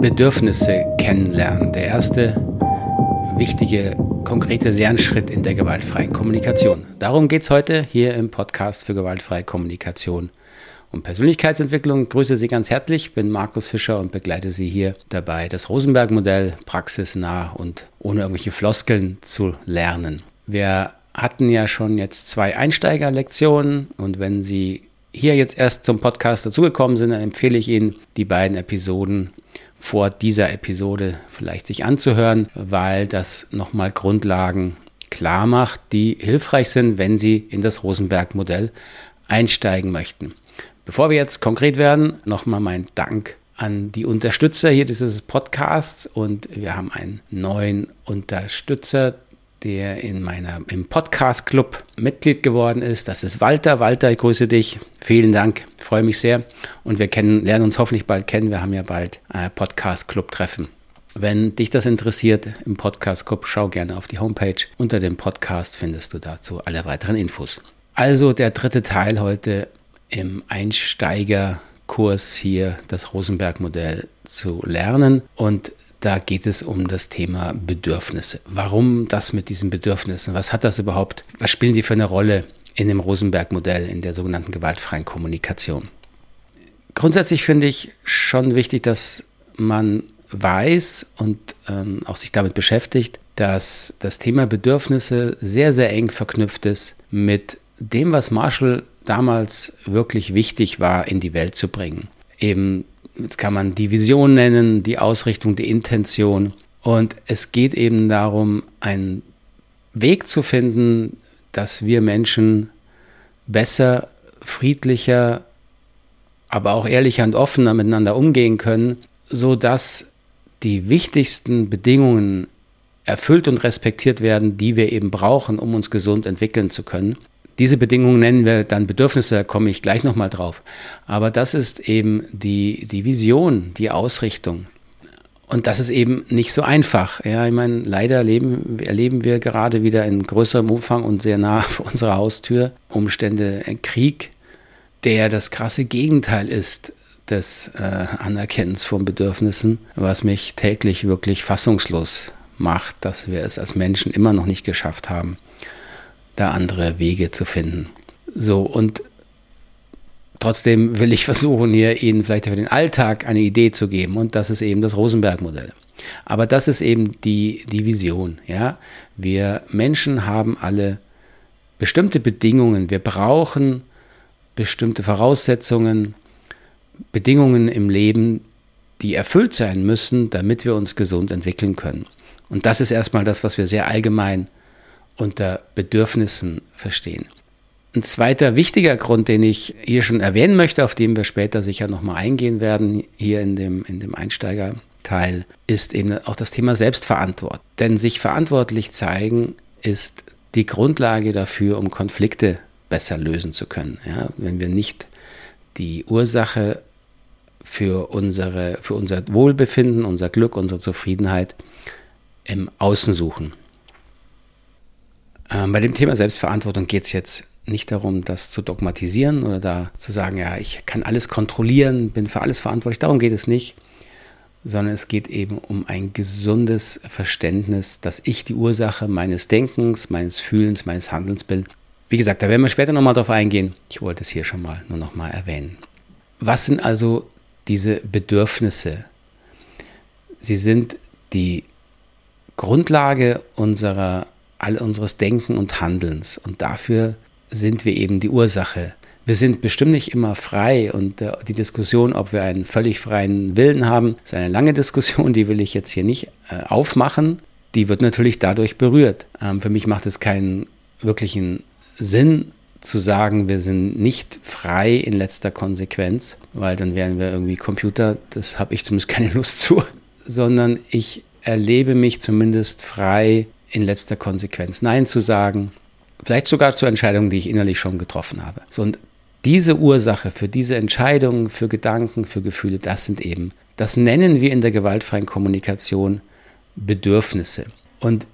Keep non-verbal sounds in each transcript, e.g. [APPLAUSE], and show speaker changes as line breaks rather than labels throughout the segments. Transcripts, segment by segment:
Bedürfnisse kennenlernen. Der erste wichtige, konkrete Lernschritt in der gewaltfreien Kommunikation. Darum geht es heute hier im Podcast für gewaltfreie Kommunikation und Persönlichkeitsentwicklung. Ich grüße Sie ganz herzlich, ich bin Markus Fischer und begleite Sie hier dabei, das Rosenberg-Modell praxisnah und ohne irgendwelche Floskeln zu lernen. Wir hatten ja schon jetzt zwei Einsteigerlektionen und wenn Sie hier jetzt erst zum Podcast dazugekommen sind, dann empfehle ich Ihnen, die beiden Episoden vor dieser Episode vielleicht sich anzuhören, weil das nochmal Grundlagen klar macht, die hilfreich sind, wenn Sie in das Rosenberg-Modell einsteigen möchten. Bevor wir jetzt konkret werden, nochmal mein Dank an die Unterstützer hier dieses Podcasts und wir haben einen neuen Unterstützer, der in meiner, im Podcast Club Mitglied geworden ist. Das ist Walter. Walter, ich grüße dich. Vielen Dank. Freue mich sehr. Und wir kennen, lernen uns hoffentlich bald kennen. Wir haben ja bald ein Podcast Club Treffen. Wenn dich das interessiert im Podcast Club, schau gerne auf die Homepage. Unter dem Podcast findest du dazu alle weiteren Infos. Also der dritte Teil heute im Einsteigerkurs hier das Rosenberg-Modell zu lernen. Und da geht es um das Thema Bedürfnisse. Warum das mit diesen Bedürfnissen? Was hat das überhaupt? Was spielen die für eine Rolle in dem Rosenberg-Modell, in der sogenannten gewaltfreien Kommunikation? Grundsätzlich finde ich schon wichtig, dass man weiß und ähm, auch sich damit beschäftigt, dass das Thema Bedürfnisse sehr, sehr eng verknüpft ist mit dem, was Marshall damals wirklich wichtig war, in die Welt zu bringen. Eben jetzt kann man die Vision nennen, die Ausrichtung, die Intention. Und es geht eben darum, einen Weg zu finden, dass wir Menschen besser, friedlicher, aber auch ehrlicher und offener miteinander umgehen können, sodass die wichtigsten Bedingungen erfüllt und respektiert werden, die wir eben brauchen, um uns gesund entwickeln zu können. Diese Bedingungen nennen wir dann Bedürfnisse, da komme ich gleich nochmal drauf. Aber das ist eben die, die Vision, die Ausrichtung. Und das ist eben nicht so einfach. Ja, ich meine, leider erleben, erleben wir gerade wieder in größerem Umfang und sehr nah vor unserer Haustür Umstände, Krieg, der das krasse Gegenteil ist des äh, Anerkennens von Bedürfnissen, was mich täglich wirklich fassungslos macht, dass wir es als Menschen immer noch nicht geschafft haben, da andere Wege zu finden. So, und trotzdem will ich [LAUGHS] versuchen, hier Ihnen vielleicht für den Alltag eine Idee zu geben. Und das ist eben das Rosenberg-Modell. Aber das ist eben die, die Vision. Ja? Wir Menschen haben alle bestimmte Bedingungen. Wir brauchen bestimmte Voraussetzungen, Bedingungen im Leben, die erfüllt sein müssen, damit wir uns gesund entwickeln können. Und das ist erstmal das, was wir sehr allgemein unter Bedürfnissen verstehen. Ein zweiter wichtiger Grund, den ich hier schon erwähnen möchte, auf den wir später sicher nochmal eingehen werden, hier in dem, in dem Einsteigerteil, ist eben auch das Thema Selbstverantwortung. Denn sich verantwortlich zeigen ist die Grundlage dafür, um Konflikte besser lösen zu können. Ja, wenn wir nicht die Ursache für, unsere, für unser Wohlbefinden, unser Glück, unsere Zufriedenheit im Außen suchen. Ähm, bei dem Thema Selbstverantwortung geht es jetzt nicht darum, das zu dogmatisieren oder da zu sagen, ja, ich kann alles kontrollieren, bin für alles verantwortlich. Darum geht es nicht, sondern es geht eben um ein gesundes Verständnis, dass ich die Ursache meines Denkens, meines Fühlens, meines Handelns bin. Wie gesagt, da werden wir später nochmal drauf eingehen. Ich wollte es hier schon mal nur nochmal erwähnen. Was sind also diese Bedürfnisse? Sie sind die Grundlage unserer all unseres Denken und Handelns. Und dafür sind wir eben die Ursache. Wir sind bestimmt nicht immer frei und äh, die Diskussion, ob wir einen völlig freien Willen haben, ist eine lange [LAUGHS] Diskussion, die will ich jetzt hier nicht äh, aufmachen. Die wird natürlich dadurch berührt. Ähm, für mich macht es keinen wirklichen Sinn zu sagen, wir sind nicht frei in letzter Konsequenz, weil dann wären wir irgendwie Computer, das habe ich zumindest keine [LAUGHS] Lust zu, sondern ich erlebe mich zumindest frei in letzter Konsequenz Nein zu sagen, vielleicht sogar zu Entscheidungen, die ich innerlich schon getroffen habe. So, und diese Ursache für diese Entscheidungen, für Gedanken, für Gefühle, das sind eben, das nennen wir in der gewaltfreien Kommunikation Bedürfnisse. Und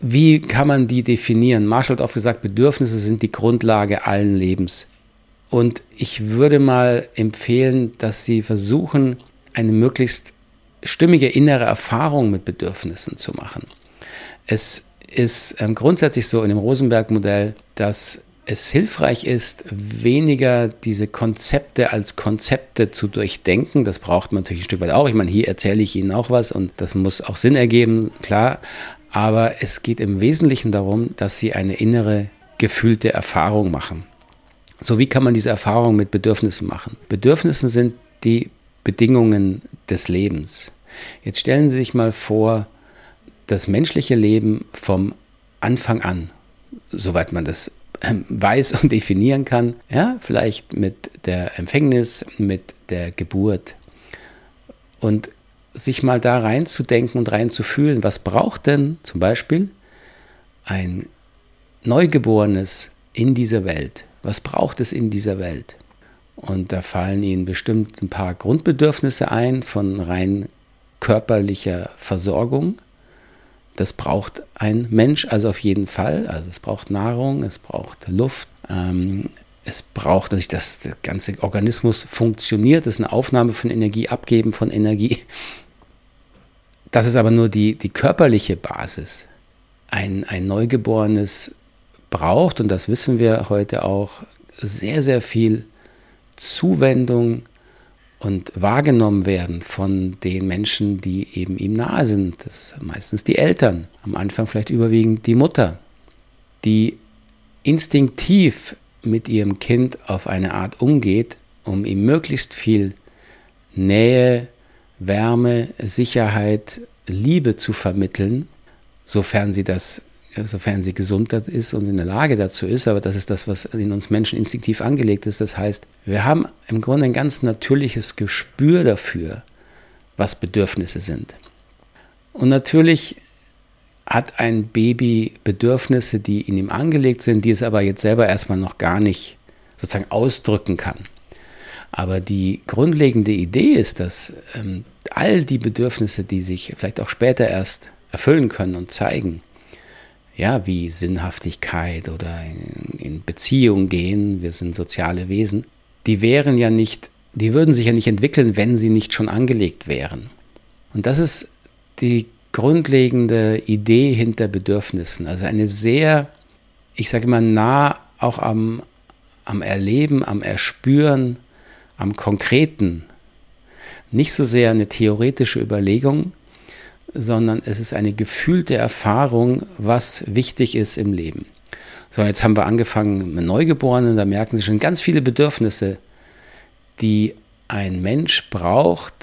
wie kann man die definieren? Marshall hat oft gesagt, Bedürfnisse sind die Grundlage allen Lebens. Und ich würde mal empfehlen, dass Sie versuchen, eine möglichst stimmige innere Erfahrung mit Bedürfnissen zu machen. Es ist ähm, grundsätzlich so in dem Rosenberg-Modell, dass es hilfreich ist, weniger diese Konzepte als Konzepte zu durchdenken. Das braucht man natürlich ein Stück weit auch. Ich meine, hier erzähle ich Ihnen auch was und das muss auch Sinn ergeben, klar. Aber es geht im Wesentlichen darum, dass Sie eine innere gefühlte Erfahrung machen. So, wie kann man diese Erfahrung mit Bedürfnissen machen? Bedürfnisse sind die Bedingungen des Lebens. Jetzt stellen Sie sich mal vor, das menschliche Leben vom Anfang an, soweit man das ähm, weiß und definieren kann, ja, vielleicht mit der Empfängnis, mit der Geburt und sich mal da reinzudenken und reinzufühlen, was braucht denn zum Beispiel ein Neugeborenes in dieser Welt? Was braucht es in dieser Welt? Und da fallen Ihnen bestimmt ein paar Grundbedürfnisse ein von rein körperlicher Versorgung. Das braucht ein Mensch also auf jeden Fall. Also es braucht Nahrung, es braucht Luft, ähm, es braucht dass der ganze Organismus funktioniert. Das ist eine Aufnahme von Energie, Abgeben von Energie. Das ist aber nur die, die körperliche Basis. Ein, ein Neugeborenes braucht, und das wissen wir heute auch, sehr, sehr viel Zuwendung und wahrgenommen werden von den Menschen, die eben ihm nahe sind. Das sind meistens die Eltern, am Anfang vielleicht überwiegend die Mutter, die instinktiv mit ihrem Kind auf eine Art umgeht, um ihm möglichst viel Nähe, Wärme, Sicherheit, Liebe zu vermitteln, sofern sie das sofern sie gesund ist und in der Lage dazu ist, aber das ist das, was in uns Menschen instinktiv angelegt ist. Das heißt, wir haben im Grunde ein ganz natürliches Gespür dafür, was Bedürfnisse sind. Und natürlich hat ein Baby Bedürfnisse, die in ihm angelegt sind, die es aber jetzt selber erstmal noch gar nicht sozusagen ausdrücken kann. Aber die grundlegende Idee ist, dass ähm, all die Bedürfnisse, die sich vielleicht auch später erst erfüllen können und zeigen, ja, wie Sinnhaftigkeit oder in, in Beziehung gehen, wir sind soziale Wesen, die wären ja nicht, die würden sich ja nicht entwickeln, wenn sie nicht schon angelegt wären. Und das ist die grundlegende Idee hinter Bedürfnissen. Also eine sehr, ich sage immer, nah auch am, am Erleben, am Erspüren, am Konkreten. Nicht so sehr eine theoretische Überlegung, sondern es ist eine gefühlte Erfahrung, was wichtig ist im Leben. So, jetzt haben wir angefangen mit Neugeborenen, da merken Sie schon ganz viele Bedürfnisse, die ein Mensch braucht,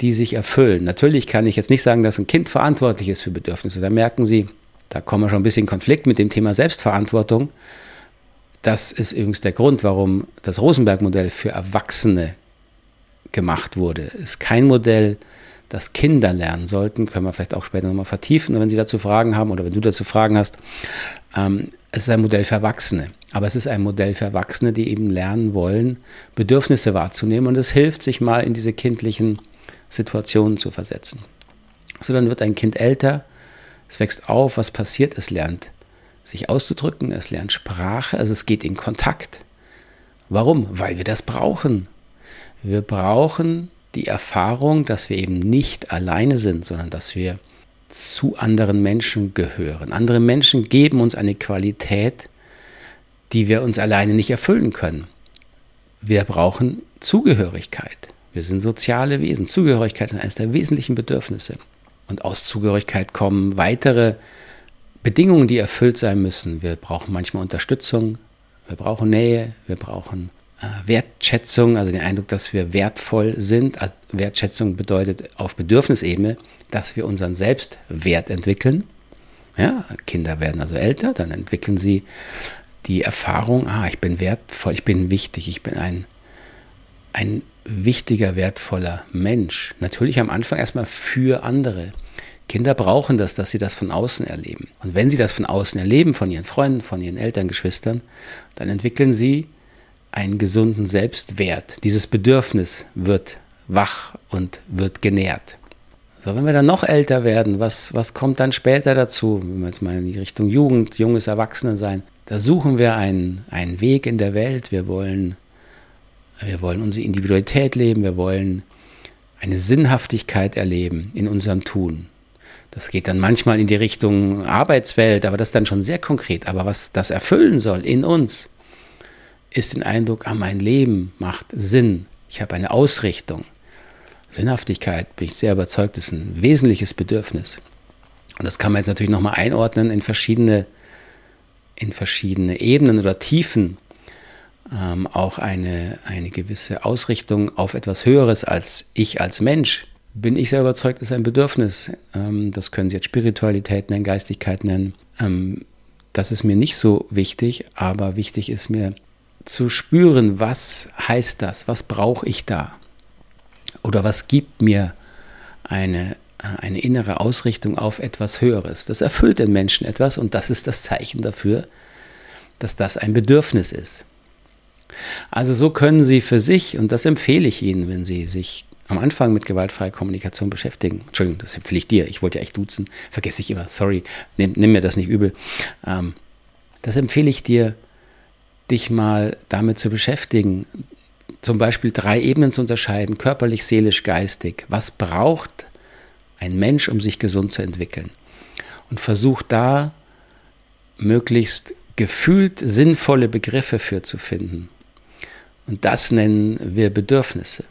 die sich erfüllen. Natürlich kann ich jetzt nicht sagen, dass ein Kind verantwortlich ist für Bedürfnisse. Da merken Sie, da kommen wir schon ein bisschen in Konflikt mit dem Thema Selbstverantwortung. Das ist übrigens der Grund, warum das Rosenberg-Modell für Erwachsene gemacht wurde. Es ist kein Modell, das Kinder lernen sollten, können wir vielleicht auch später nochmal vertiefen, wenn Sie dazu Fragen haben oder wenn du dazu Fragen hast. Ähm, es ist ein Modell für Erwachsene, aber es ist ein Modell für Erwachsene, die eben lernen wollen, Bedürfnisse wahrzunehmen und es hilft, sich mal in diese kindlichen Situationen zu versetzen. So, dann wird ein Kind älter, es wächst auf, was passiert? Es lernt sich auszudrücken, es lernt Sprache, also es geht in Kontakt. Warum? Weil wir das brauchen. Wir brauchen die Erfahrung, dass wir eben nicht alleine sind, sondern dass wir zu anderen Menschen gehören. Andere Menschen geben uns eine Qualität, die wir uns alleine nicht erfüllen können. Wir brauchen Zugehörigkeit. Wir sind soziale Wesen. Zugehörigkeit ist eines der wesentlichen Bedürfnisse. Und aus Zugehörigkeit kommen weitere Bedingungen, die erfüllt sein müssen. Wir brauchen manchmal Unterstützung, wir brauchen Nähe, wir brauchen Wertschätzung, also den Eindruck, dass wir wertvoll sind. Äh, Wertschätzung bedeutet auf Bedürfnisebene, dass wir unseren Selbstwert entwickeln. Ja, Kinder werden also älter, dann entwickeln sie die Erfahrung, ah, ich bin wertvoll, ich bin wichtig, ich bin ein, ein wichtiger, wertvoller Mensch. Natürlich am Anfang erstmal für andere. Kinder brauchen das, dass sie das von außen erleben. Und wenn sie das von außen erleben, von ihren Freunden, von ihren Eltern, Geschwistern, dann entwickeln sie einen gesunden Selbstwert. Dieses Bedürfnis wird wach und wird genährt. So, wenn wir dann noch älter werden, was, was kommt dann später dazu? Wenn wir jetzt mal in die Richtung Jugend, junges Erwachsenensein, da suchen wir einen, einen Weg in der Welt. Wir wollen, wir wollen unsere Individualität leben, wir wollen eine Sinnhaftigkeit erleben in unserem Tun. Das geht dann manchmal in die Richtung Arbeitswelt, aber das ist dann schon sehr konkret. Aber was das erfüllen soll in uns, ist den Eindruck, ah, mein Leben macht Sinn. Ich habe eine Ausrichtung. Sinnhaftigkeit, bin ich sehr überzeugt, ist ein wesentliches Bedürfnis. Und das kann man jetzt natürlich nochmal einordnen in verschiedene, in verschiedene Ebenen oder Tiefen. Ähm, auch eine, eine gewisse Ausrichtung auf etwas Höheres als ich als Mensch, bin ich sehr überzeugt, ist ein Bedürfnis. Ähm, das können Sie jetzt Spiritualität nennen, Geistigkeit nennen. Ähm, das ist mir nicht so wichtig, aber wichtig ist mir zu spüren, was heißt das, was brauche ich da oder was gibt mir eine, eine innere Ausrichtung auf etwas Höheres. Das erfüllt den Menschen etwas und das ist das Zeichen dafür, dass das ein Bedürfnis ist. Also so können Sie für sich, und das empfehle ich Ihnen, wenn Sie sich am Anfang mit gewaltfreier Kommunikation beschäftigen. Entschuldigung, das empfehle ich dir. Ich wollte ja echt duzen. Vergesse ich immer. Sorry, nimm, nimm mir das nicht übel. Ähm, das empfehle ich dir, dich mal damit zu beschäftigen. Zum Beispiel drei Ebenen zu unterscheiden: körperlich, seelisch, geistig. Was braucht ein Mensch, um sich gesund zu entwickeln? Und versuch da möglichst gefühlt sinnvolle Begriffe für zu finden. Und das nennen wir Bedürfnisse.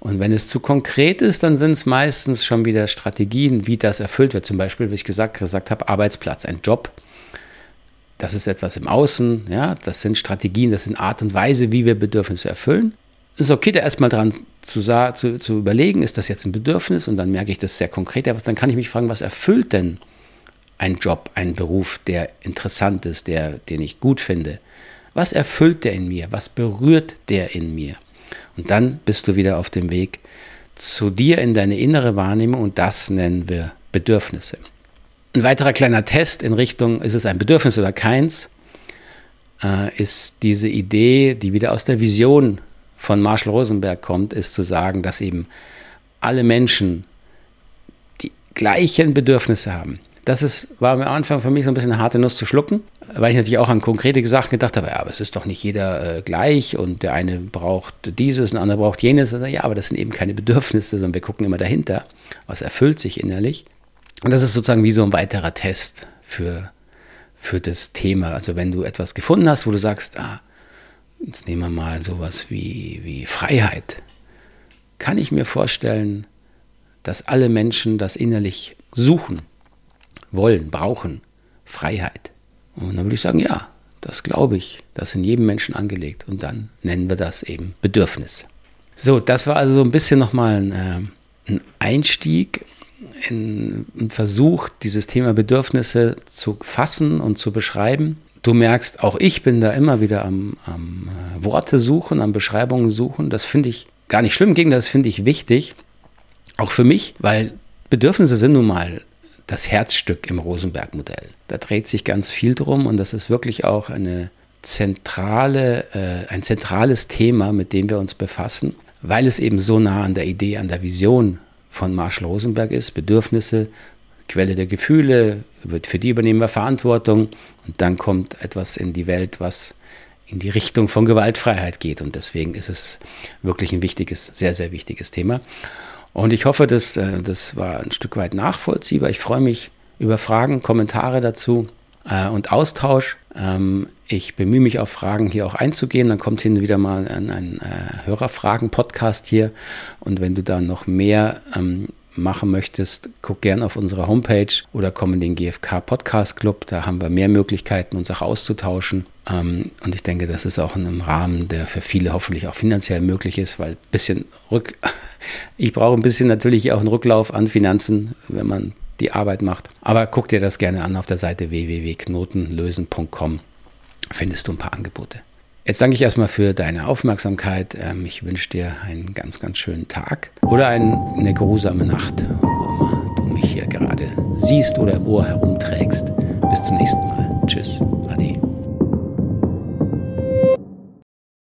Und wenn es zu konkret ist, dann sind es meistens schon wieder Strategien, wie das erfüllt wird. Zum Beispiel, wie ich gesagt, gesagt habe, Arbeitsplatz, ein Job. Das ist etwas im Außen, ja, das sind Strategien, das sind Art und Weise, wie wir Bedürfnisse erfüllen. Es ist okay, da erstmal dran zu, zu, zu überlegen, ist das jetzt ein Bedürfnis? Und dann merke ich das sehr konkret. Aber dann kann ich mich fragen, was erfüllt denn ein Job, ein Beruf, der interessant ist, der, den ich gut finde? Was erfüllt der in mir? Was berührt der in mir? Und dann bist du wieder auf dem Weg zu dir in deine innere Wahrnehmung und das nennen wir Bedürfnisse. Ein weiterer kleiner Test in Richtung, ist es ein Bedürfnis oder keins, äh, ist diese Idee, die wieder aus der Vision von Marshall Rosenberg kommt, ist zu sagen, dass eben alle Menschen die gleichen Bedürfnisse haben. Das ist, war am Anfang für mich so ein bisschen eine harte Nuss zu schlucken, weil ich natürlich auch an konkrete Sachen gedacht habe, ja, aber es ist doch nicht jeder äh, gleich und der eine braucht dieses, der andere braucht jenes. Also, ja, aber das sind eben keine Bedürfnisse, sondern wir gucken immer dahinter, was erfüllt sich innerlich. Und das ist sozusagen wie so ein weiterer Test für, für das Thema. Also wenn du etwas gefunden hast, wo du sagst, ah, jetzt nehmen wir mal sowas wie, wie Freiheit, kann ich mir vorstellen, dass alle Menschen das innerlich suchen wollen, brauchen Freiheit. Und dann würde ich sagen, ja, das glaube ich, das ist in jedem Menschen angelegt. Und dann nennen wir das eben Bedürfnis. So, das war also so ein bisschen nochmal ein, äh, ein Einstieg, in, ein Versuch, dieses Thema Bedürfnisse zu fassen und zu beschreiben. Du merkst, auch ich bin da immer wieder am, am äh, Worte suchen, am Beschreibungen suchen. Das finde ich gar nicht schlimm, gegen das finde ich wichtig. Auch für mich, weil Bedürfnisse sind nun mal das Herzstück im Rosenberg-Modell. Da dreht sich ganz viel drum und das ist wirklich auch eine zentrale, äh, ein zentrales Thema, mit dem wir uns befassen, weil es eben so nah an der Idee, an der Vision von Marshall Rosenberg ist. Bedürfnisse, Quelle der Gefühle, für die übernehmen wir Verantwortung und dann kommt etwas in die Welt, was in die Richtung von Gewaltfreiheit geht. Und deswegen ist es wirklich ein wichtiges, sehr, sehr wichtiges Thema. Und ich hoffe, dass, äh, das war ein Stück weit nachvollziehbar. Ich freue mich über Fragen, Kommentare dazu äh, und Austausch. Ähm, ich bemühe mich auf Fragen hier auch einzugehen. Dann kommt hin wieder mal ein, ein äh, Hörerfragen-Podcast hier. Und wenn du da noch mehr ähm, machen möchtest, guck gern auf unsere Homepage oder komm in den GFK Podcast Club. Da haben wir mehr Möglichkeiten, uns auch auszutauschen. Ähm, und ich denke, das ist auch in einem Rahmen, der für viele hoffentlich auch finanziell möglich ist, weil ein bisschen Rück, [LAUGHS] ich brauche ein bisschen natürlich auch einen Rücklauf an Finanzen, wenn man die Arbeit macht. Aber guck dir das gerne an auf der Seite www.knotenlösen.com. Findest du ein paar Angebote. Jetzt danke ich erstmal für deine Aufmerksamkeit. Ähm, ich wünsche dir einen ganz, ganz schönen Tag oder eine geruhsame Nacht, wo immer du mich hier gerade siehst oder im Ohr herumträgst. Bis zum nächsten Mal. Tschüss.